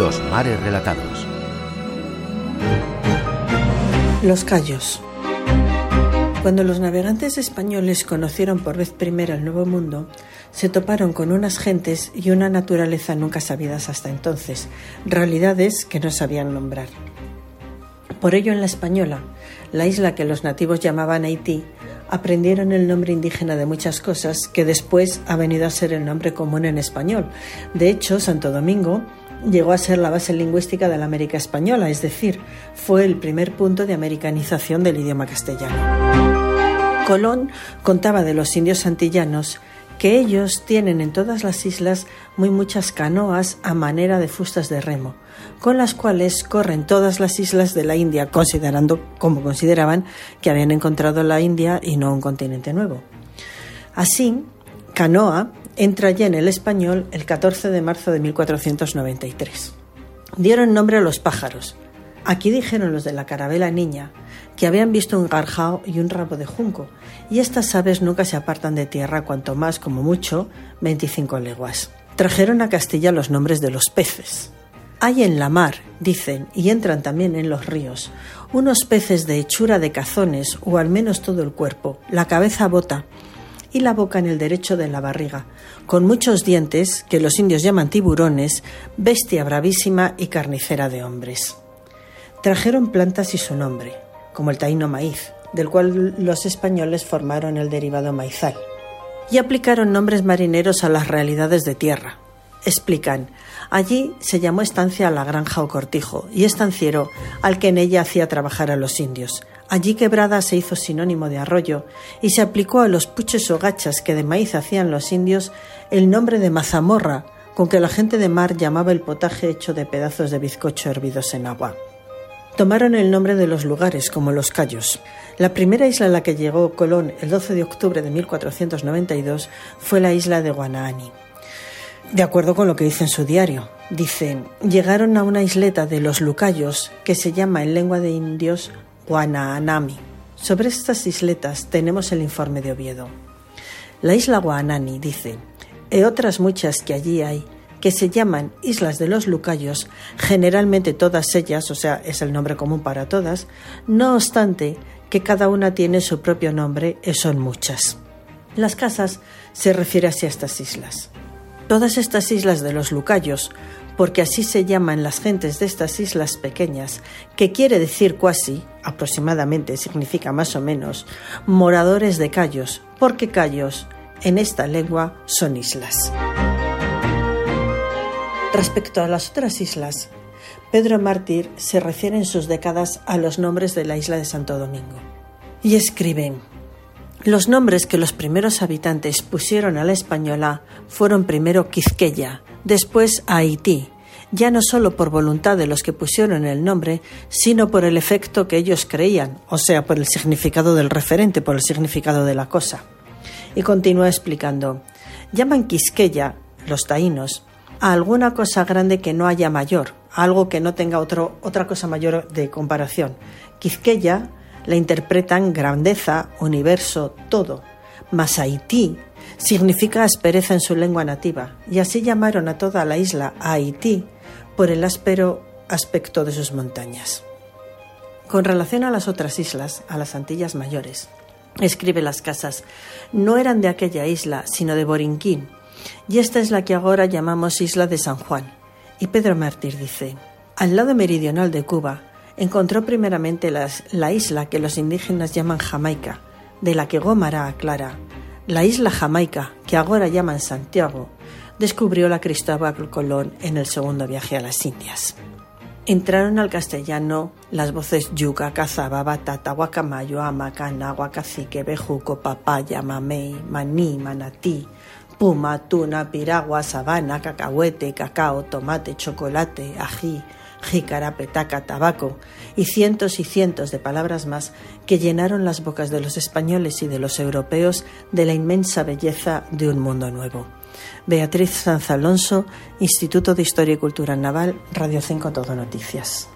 Mares Relatados. Los Cayos. Cuando los navegantes españoles conocieron por vez primera el Nuevo Mundo, se toparon con unas gentes y una naturaleza nunca sabidas hasta entonces, realidades que no sabían nombrar. Por ello, en la Española, la isla que los nativos llamaban Haití, aprendieron el nombre indígena de muchas cosas que después ha venido a ser el nombre común en español. De hecho, Santo Domingo llegó a ser la base lingüística de la América española, es decir, fue el primer punto de americanización del idioma castellano. Colón contaba de los indios antillanos que ellos tienen en todas las islas muy muchas canoas a manera de fustas de remo, con las cuales corren todas las islas de la India, considerando como consideraban que habían encontrado la India y no un continente nuevo. Así, canoa entra ya en el español el 14 de marzo de 1493. Dieron nombre a los pájaros. Aquí dijeron los de la carabela niña que habían visto un garjao y un rabo de junco, y estas aves nunca se apartan de tierra cuanto más, como mucho, 25 leguas. Trajeron a Castilla los nombres de los peces. Hay en la mar, dicen, y entran también en los ríos, unos peces de hechura de cazones, o al menos todo el cuerpo, la cabeza bota y la boca en el derecho de la barriga, con muchos dientes que los indios llaman tiburones, bestia bravísima y carnicera de hombres. Trajeron plantas y su nombre, como el taíno maíz, del cual los españoles formaron el derivado maizal, y aplicaron nombres marineros a las realidades de tierra. Explican, allí se llamó estancia a la granja o cortijo y estanciero al que en ella hacía trabajar a los indios. Allí quebrada se hizo sinónimo de arroyo y se aplicó a los puches o gachas que de maíz hacían los indios el nombre de mazamorra, con que la gente de mar llamaba el potaje hecho de pedazos de bizcocho hervidos en agua tomaron el nombre de los lugares, como los Cayos. La primera isla a la que llegó Colón el 12 de octubre de 1492 fue la isla de Guanaani. De acuerdo con lo que dice en su diario, dicen, llegaron a una isleta de los Lucayos que se llama en lengua de indios Guanaanami. Sobre estas isletas tenemos el informe de Oviedo. La isla Guanani, dice, y otras muchas que allí hay, que se llaman Islas de los Lucayos, generalmente todas ellas, o sea, es el nombre común para todas, no obstante que cada una tiene su propio nombre y son muchas. Las casas se refiere así a estas islas. Todas estas islas de los Lucayos, porque así se llaman las gentes de estas islas pequeñas, que quiere decir cuasi, aproximadamente significa más o menos, moradores de callos, porque callos en esta lengua son islas. Respecto a las otras islas, Pedro Mártir se refiere en sus décadas a los nombres de la isla de Santo Domingo. Y escriben, los nombres que los primeros habitantes pusieron a la española fueron primero Quizqueya, después Haití, ya no solo por voluntad de los que pusieron el nombre, sino por el efecto que ellos creían, o sea, por el significado del referente, por el significado de la cosa. Y continúa explicando, llaman Quisqueya, los taínos, a alguna cosa grande que no haya mayor, algo que no tenga otro, otra cosa mayor de comparación. Quizqueya la interpretan grandeza, universo, todo. Mas Haití significa aspereza en su lengua nativa, y así llamaron a toda la isla Haití por el áspero aspecto de sus montañas. Con relación a las otras islas, a las Antillas Mayores, escribe las casas, no eran de aquella isla, sino de Borinquín, y esta es la que ahora llamamos Isla de San Juan. Y Pedro Mártir dice, al lado meridional de Cuba, encontró primeramente la isla que los indígenas llaman Jamaica, de la que Gómara aclara, la isla Jamaica, que ahora llaman Santiago, descubrió la Cristóbal Colón en el segundo viaje a las Indias. Entraron al castellano las voces yuca, cazaba, batata, guacamayo, amacana, guacacique, bejuco, papaya, mamey, maní, manatí, puma, tuna, piragua, sabana, cacahuete, cacao, tomate, chocolate, ají, jícara, petaca, tabaco y cientos y cientos de palabras más que llenaron las bocas de los españoles y de los europeos de la inmensa belleza de un mundo nuevo. Beatriz Sanz Alonso, Instituto de Historia y Cultura Naval, Radio 5 Todo Noticias.